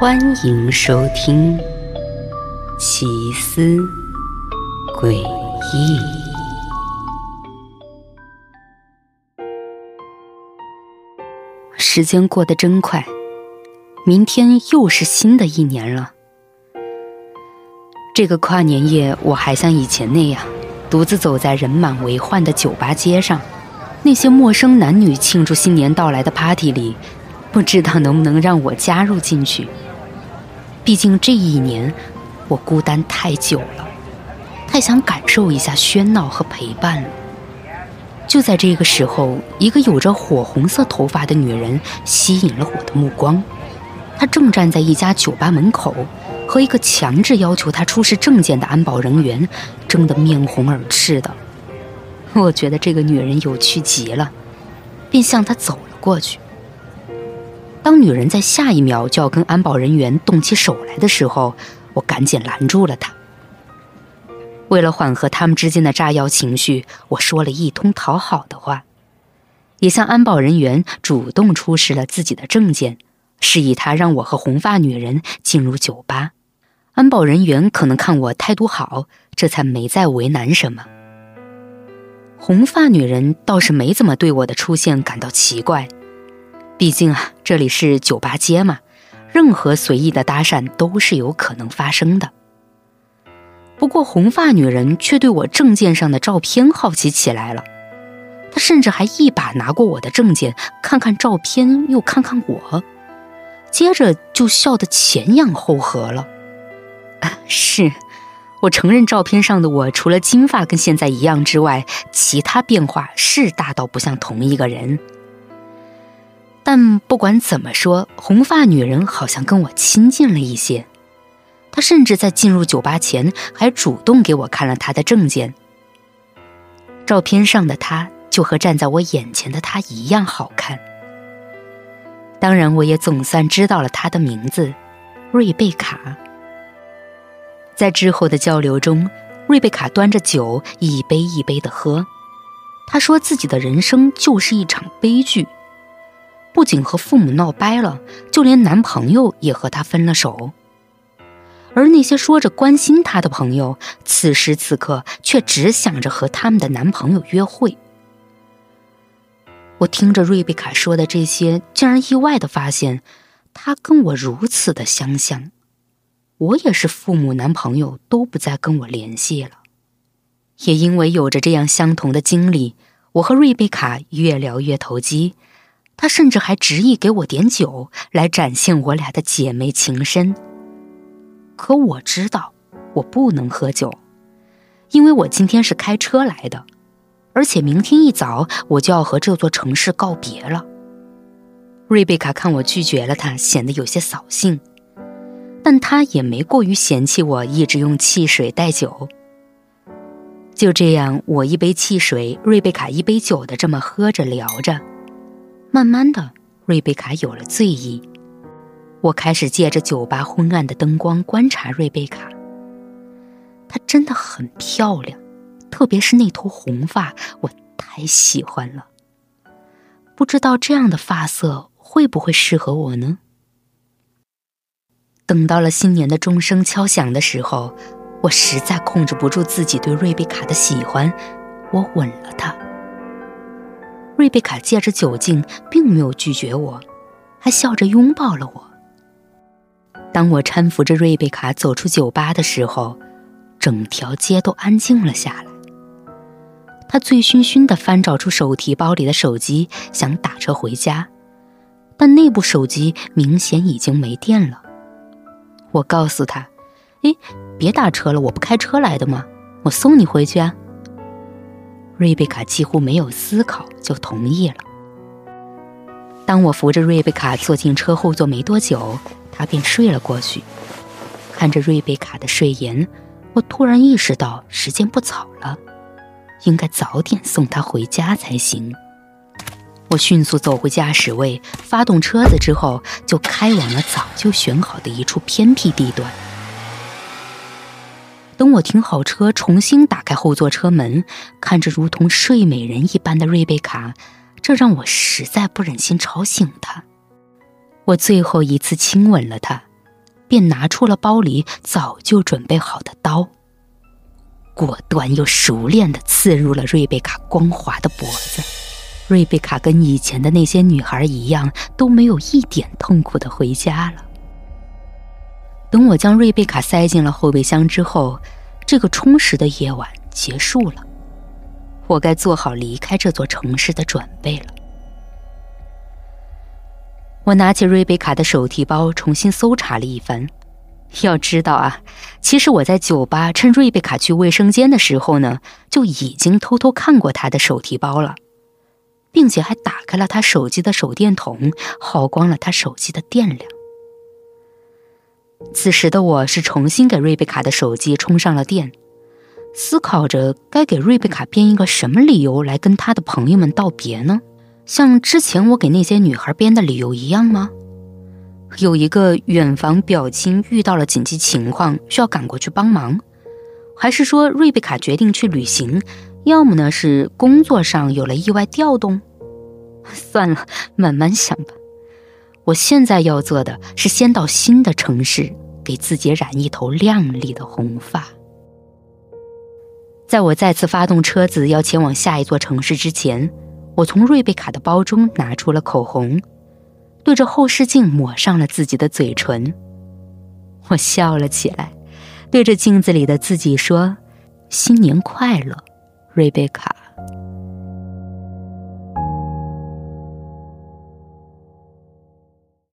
欢迎收听《奇思诡异》。时间过得真快，明天又是新的一年了。这个跨年夜，我还像以前那样，独自走在人满为患的酒吧街上，那些陌生男女庆祝新年到来的 party 里，不知道能不能让我加入进去。毕竟这一年，我孤单太久了，太想感受一下喧闹和陪伴了。就在这个时候，一个有着火红色头发的女人吸引了我的目光。她正站在一家酒吧门口，和一个强制要求她出示证件的安保人员争得面红耳赤的。我觉得这个女人有趣极了，便向她走了过去。当女人在下一秒就要跟安保人员动起手来的时候，我赶紧拦住了她。为了缓和他们之间的炸药情绪，我说了一通讨好的话，也向安保人员主动出示了自己的证件，示意他让我和红发女人进入酒吧。安保人员可能看我态度好，这才没再为难什么。红发女人倒是没怎么对我的出现感到奇怪。毕竟啊，这里是酒吧街嘛，任何随意的搭讪都是有可能发生的。不过红发女人却对我证件上的照片好奇起来了，她甚至还一把拿过我的证件，看看照片，又看看我，接着就笑得前仰后合了。啊，是，我承认照片上的我除了金发跟现在一样之外，其他变化是大到不像同一个人。但不管怎么说，红发女人好像跟我亲近了一些。她甚至在进入酒吧前还主动给我看了她的证件。照片上的她就和站在我眼前的她一样好看。当然，我也总算知道了她的名字——瑞贝卡。在之后的交流中，瑞贝卡端着酒一杯一杯的喝。她说自己的人生就是一场悲剧。不仅和父母闹掰了，就连男朋友也和她分了手。而那些说着关心她的朋友，此时此刻却只想着和他们的男朋友约会。我听着瑞贝卡说的这些，竟然意外的发现，她跟我如此的相像。我也是父母、男朋友都不再跟我联系了，也因为有着这样相同的经历，我和瑞贝卡越聊越投机。他甚至还执意给我点酒，来展现我俩的姐妹情深。可我知道，我不能喝酒，因为我今天是开车来的，而且明天一早我就要和这座城市告别了。瑞贝卡看我拒绝了他，显得有些扫兴，但他也没过于嫌弃我一直用汽水代酒。就这样，我一杯汽水，瑞贝卡一杯酒的这么喝着聊着。慢慢的，瑞贝卡有了醉意。我开始借着酒吧昏暗的灯光观察瑞贝卡。她真的很漂亮，特别是那头红发，我太喜欢了。不知道这样的发色会不会适合我呢？等到了新年的钟声敲响的时候，我实在控制不住自己对瑞贝卡的喜欢，我吻了她。瑞贝卡借着酒劲，并没有拒绝我，还笑着拥抱了我。当我搀扶着瑞贝卡走出酒吧的时候，整条街都安静了下来。他醉醺醺地翻找出手提包里的手机，想打车回家，但那部手机明显已经没电了。我告诉他：“哎，别打车了，我不开车来的吗？我送你回去啊。”瑞贝卡几乎没有思考就同意了。当我扶着瑞贝卡坐进车后座没多久，她便睡了过去。看着瑞贝卡的睡颜，我突然意识到时间不早了，应该早点送她回家才行。我迅速走回驾驶位，发动车子之后就开往了早就选好的一处偏僻地段。等我停好车，重新打开后座车门，看着如同睡美人一般的瑞贝卡，这让我实在不忍心吵醒她。我最后一次亲吻了她，便拿出了包里早就准备好的刀，果断又熟练的刺入了瑞贝卡光滑的脖子。瑞贝卡跟以前的那些女孩一样，都没有一点痛苦的回家了。等我将瑞贝卡塞进了后备箱之后，这个充实的夜晚结束了，我该做好离开这座城市的准备了。我拿起瑞贝卡的手提包，重新搜查了一番。要知道啊，其实我在酒吧趁瑞贝卡去卫生间的时候呢，就已经偷偷看过她的手提包了。并且还打开了他手机的手电筒，耗光了他手机的电量。此时的我是重新给瑞贝卡的手机充上了电，思考着该给瑞贝卡编一个什么理由来跟他的朋友们道别呢？像之前我给那些女孩编的理由一样吗？有一个远房表亲遇到了紧急情况，需要赶过去帮忙，还是说瑞贝卡决定去旅行？要么呢是工作上有了意外调动，算了，慢慢想吧。我现在要做的是先到新的城市，给自己染一头亮丽的红发。在我再次发动车子要前往下一座城市之前，我从瑞贝卡的包中拿出了口红，对着后视镜抹上了自己的嘴唇。我笑了起来，对着镜子里的自己说：“新年快乐。”瑞贝卡。